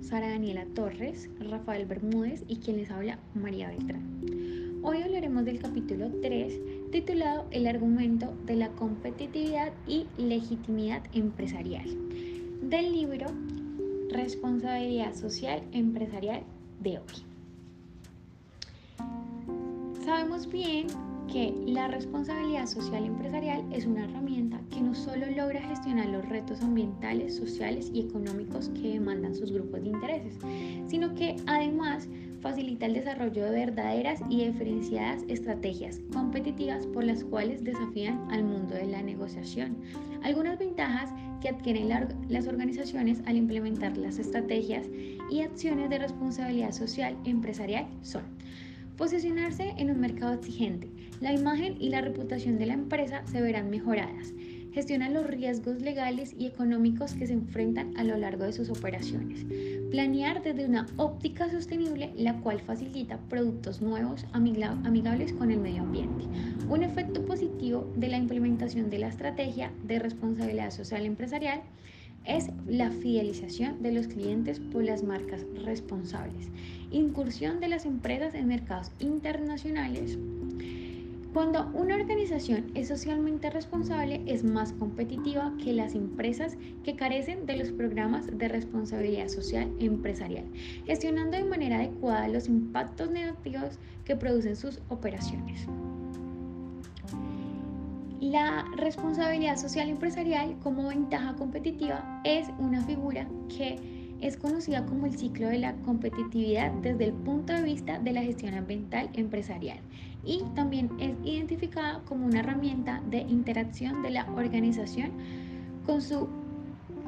Sara Daniela Torres, Rafael Bermúdez y quien les habla María Beltrán. Hoy hablaremos del capítulo 3 titulado El argumento de la competitividad y legitimidad empresarial del libro Responsabilidad Social Empresarial de hoy. Sabemos bien que la responsabilidad social empresarial es una herramienta que no solo logra gestionar los retos ambientales, sociales y económicos que demandan sus grupos de intereses, sino que además facilita el desarrollo de verdaderas y diferenciadas estrategias competitivas por las cuales desafían al mundo de la negociación. Algunas ventajas que adquieren las organizaciones al implementar las estrategias y acciones de responsabilidad social empresarial son Posicionarse en un mercado exigente. La imagen y la reputación de la empresa se verán mejoradas. Gestiona los riesgos legales y económicos que se enfrentan a lo largo de sus operaciones. Planear desde una óptica sostenible, la cual facilita productos nuevos amigables con el medio ambiente. Un efecto positivo de la implementación de la estrategia de responsabilidad social empresarial es la fidelización de los clientes por las marcas responsables, incursión de las empresas en mercados internacionales. Cuando una organización es socialmente responsable es más competitiva que las empresas que carecen de los programas de responsabilidad social empresarial, gestionando de manera adecuada los impactos negativos que producen sus operaciones. La responsabilidad social empresarial como ventaja competitiva es una figura que es conocida como el ciclo de la competitividad desde el punto de vista de la gestión ambiental empresarial y también es identificada como una herramienta de interacción de la organización con su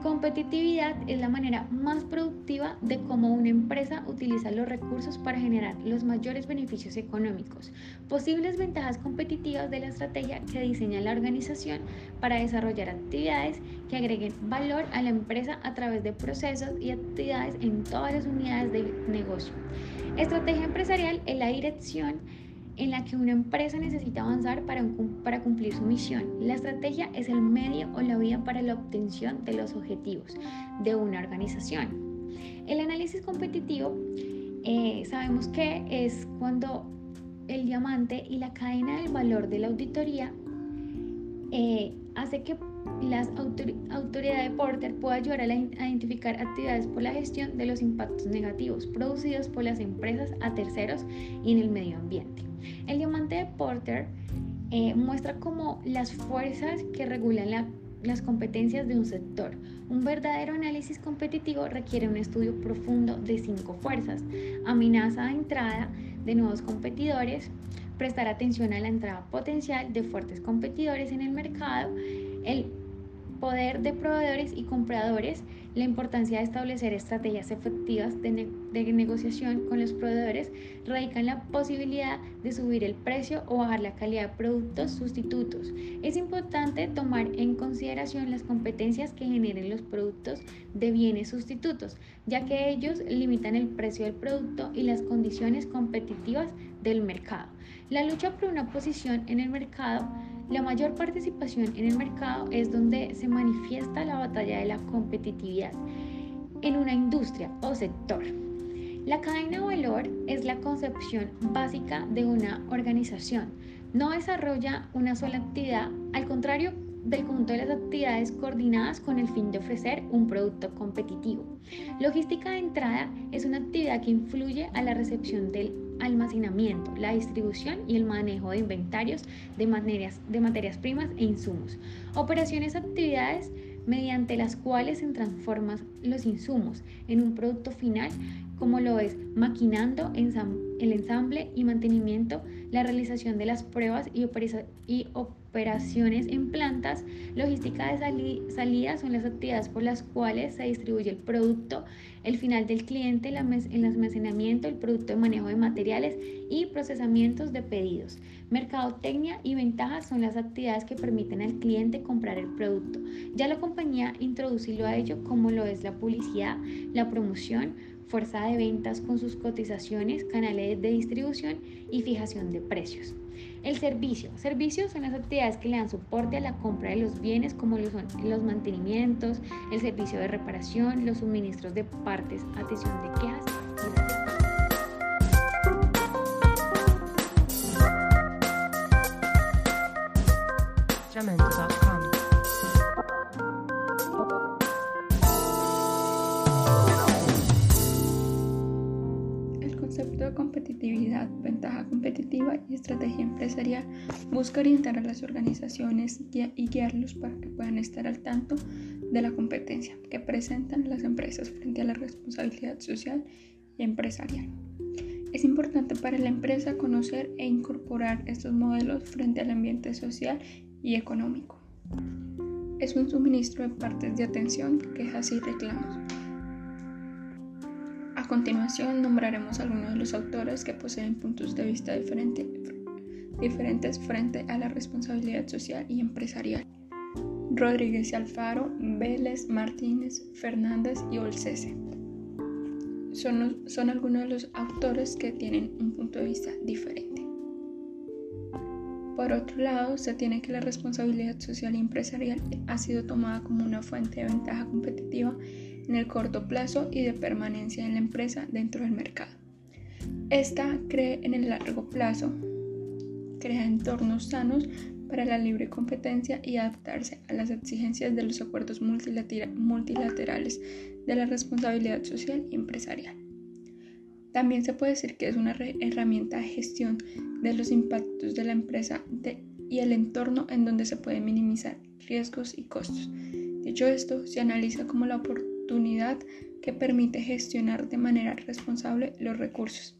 Competitividad es la manera más productiva de cómo una empresa utiliza los recursos para generar los mayores beneficios económicos. Posibles ventajas competitivas de la estrategia que diseña la organización para desarrollar actividades que agreguen valor a la empresa a través de procesos y actividades en todas las unidades de negocio. Estrategia empresarial es la dirección en la que una empresa necesita avanzar para, para cumplir su misión. La estrategia es el medio o la vía para la obtención de los objetivos de una organización. El análisis competitivo eh, sabemos que es cuando el diamante y la cadena del valor de la auditoría eh, hace que las autoridades de Porter pueda ayudar a, identificar actividades por la gestión de los impactos negativos producidos por las empresas a terceros y en el medio ambiente. El diamante de Porter eh, muestra como las fuerzas que regulan las competencias de un sector. Un verdadero análisis competitivo requiere un estudio profundo de cinco fuerzas. Amenaza de entrada de nuevos competidores, prestar atención a la entrada potencial de fuertes competidores en el mercado, el poder de proveedores y compradores, la importancia de establecer estrategias efectivas de, negociación con los proveedores radica en la posibilidad de subir el precio o bajar la calidad de productos sustitutos. Es importante tomar en consideración las competencias que generen los productos de bienes sustitutos, ya que ellos limitan el precio del producto y las condiciones competitivas del mercado. La lucha por una posición en el mercado la mayor participación en el mercado es donde se manifiesta la batalla de la competitividad en una industria o sector. La cadena de valor es la concepción básica de una organización. No desarrolla una sola actividad, al contrario del conjunto de las actividades coordinadas con el fin de ofrecer un producto competitivo. Logística de entrada es una actividad que influye a la recepción del almacenamiento, la distribución y el manejo de inventarios de materias, de materias primas e insumos. Operaciones, actividades mediante las cuales se transforman los insumos en un producto final como lo es maquinando el ensamble y mantenimiento, la realización de las pruebas y, operaciones en plantas, logística de salida son las actividades por las cuales se distribuye el producto, el final del cliente, el almacenamiento, el producto de manejo de materiales y procesamientos de pedidos. Mercadotecnia y ventajas son las actividades que permiten al cliente comprar el producto. Ya la compañía introducirlo a ello como lo es la publicidad, la promoción, fuerza de ventas con sus cotizaciones, canales de distribución y fijación de precios. El servicio. Servicios son las actividades que le dan soporte a la compra de los bienes como los, los mantenimientos, el servicio de reparación, los suministros de partes, atención de quejas competitividad, ventaja competitiva y estrategia empresarial busca orientar a las organizaciones y guiarlos para que puedan estar al tanto de la competencia que presentan las empresas frente a la responsabilidad social y empresarial. Es importante para la empresa conocer e incorporar estos modelos frente al ambiente social y económico. Es un suministro de partes de atención, quejas y reclamos a continuación nombraremos algunos de los autores que poseen puntos de vista diferentes frente a la responsabilidad social y empresarial. Rodríguez Alfaro, Vélez, Martínez, Fernández y Olcese. Son algunos de los autores que tienen un punto de vista diferente. Por otro lado, se tiene que la responsabilidad social y empresarial ha sido tomada como una fuente de ventaja competitiva en el corto plazo y de permanencia en la empresa dentro del mercado. Esta cree en el largo plazo, crea entornos sanos para la libre competencia y adaptarse a las exigencias de los acuerdos multilaterales de la responsabilidad social y empresarial. También se puede decir que es una herramienta de gestión de los impactos de la empresa y el entorno en donde se pueden minimizar riesgos y costos. Dicho esto, se analiza como la oportunidad que permite gestionar de manera responsable los recursos.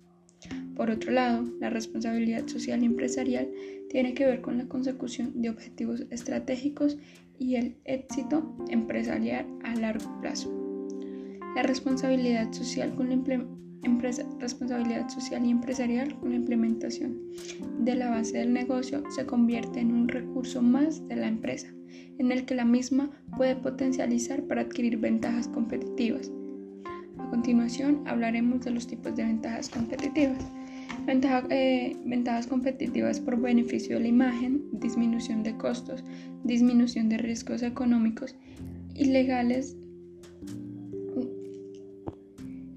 Por otro lado, la responsabilidad social y empresarial tiene que ver con la consecución de objetivos estratégicos y el éxito empresarial a largo plazo. La responsabilidad social, responsabilidad social y empresarial con la implementación de la base del negocio se convierte en un recurso más de la empresa en el que la misma puede potencializar para adquirir ventajas competitivas. A continuación hablaremos de los tipos de ventajas competitivas. Eh, ventajas competitivas por beneficio de la imagen, disminución de costos, disminución de riesgos económicos ilegales,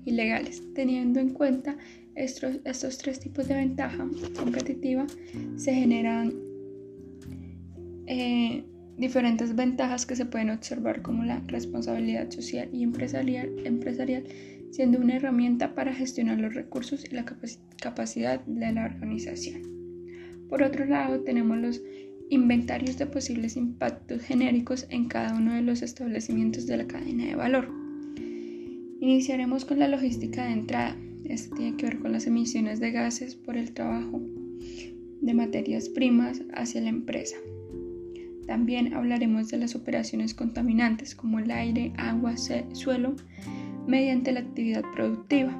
ilegales. Teniendo en cuenta estos, tres tipos de ventaja competitiva, se generan eh, diferentes ventajas que se pueden observar como la responsabilidad social y empresarial, siendo una herramienta para gestionar los recursos y la capacidad de la organización. Por otro lado, tenemos los inventarios de posibles impactos genéricos en cada uno de los establecimientos de la cadena de valor. Iniciaremos con la logística de entrada. Esto tiene que ver con las emisiones de gases por el trabajo de materias primas hacia la empresa. También hablaremos de las operaciones contaminantes como el aire, agua, suelo, mediante la actividad productiva.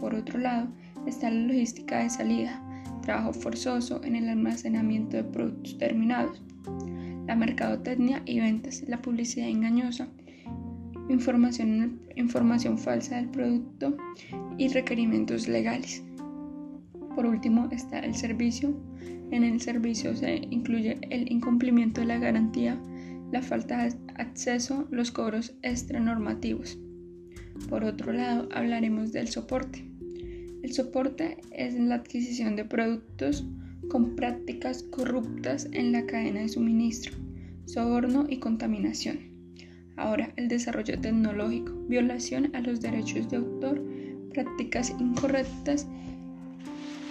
Por otro lado, está la logística de salida, trabajo forzoso en el almacenamiento de productos terminados, la mercadotecnia y ventas, la publicidad engañosa, información, falsa del producto y requerimientos legales. Por último está el servicio en el servicio se incluye el incumplimiento de la garantía, la falta de acceso, los cobros extranormativos. Por otro lado, hablaremos del soporte. El soporte es la adquisición de productos con prácticas corruptas en la cadena de suministro, soborno y contaminación. Ahora, el desarrollo tecnológico, violación a los derechos de autor, prácticas incorrectas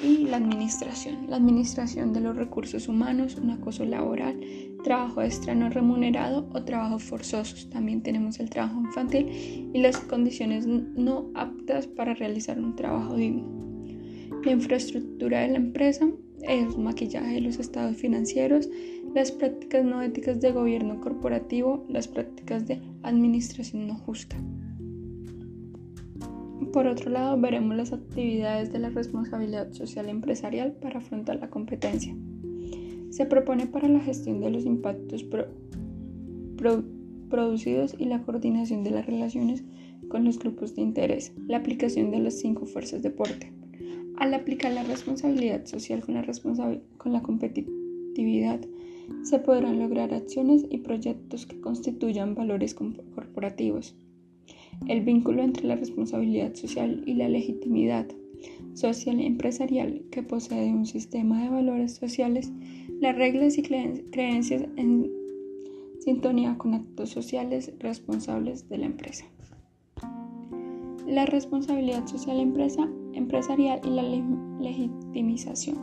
y la administración. La administración de los recursos humanos, un acoso laboral, trabajo extra no remunerado o trabajos forzosos. También tenemos el trabajo infantil y las condiciones no aptas para realizar un trabajo digno. La infraestructura de la empresa, el maquillaje de los estados financieros, las prácticas no éticas de gobierno corporativo, las prácticas de administración no justa. Por otro lado, veremos las actividades de la responsabilidad social empresarial para afrontar la competencia. Se propone para la gestión de los impactos producidos y la coordinación de las relaciones con los grupos de interés, la aplicación de las cinco fuerzas de porte. Al aplicar la responsabilidad social con la, con la competitividad, se podrán lograr acciones y proyectos que constituyan valores corporativos. El vínculo entre la responsabilidad social y la legitimidad social empresarial que posee un sistema de valores sociales, las reglas y creencias en sintonía con actos sociales responsables de la empresa. La responsabilidad social empresa, empresarial y la legitimización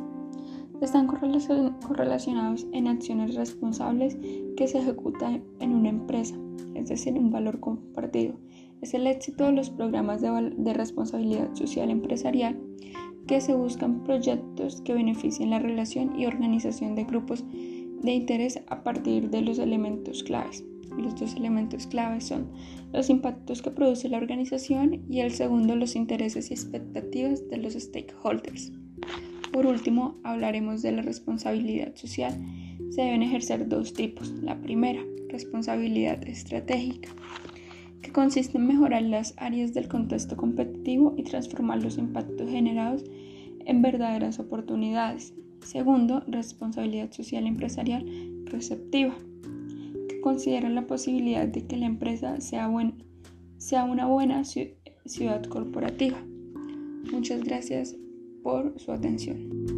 están correlacionados en acciones responsables que se ejecutan en una empresa, es decir, un valor compartido. Es el éxito de los programas de, responsabilidad social empresarial que se buscan proyectos que beneficien la relación y organización de grupos de interés a partir de los elementos claves. Los dos elementos claves son los impactos que produce la organización y el segundo los intereses y expectativas de los stakeholders. Por último, hablaremos de la responsabilidad social. Se deben ejercer dos tipos. La primera, responsabilidad estratégica, que consiste en mejorar las áreas del contexto competitivo y transformar los impactos generados en verdaderas oportunidades. Segundo, responsabilidad social empresarial receptiva, que considera la posibilidad de que la empresa sea, sea una buena ciudad corporativa. Muchas gracias por su atención.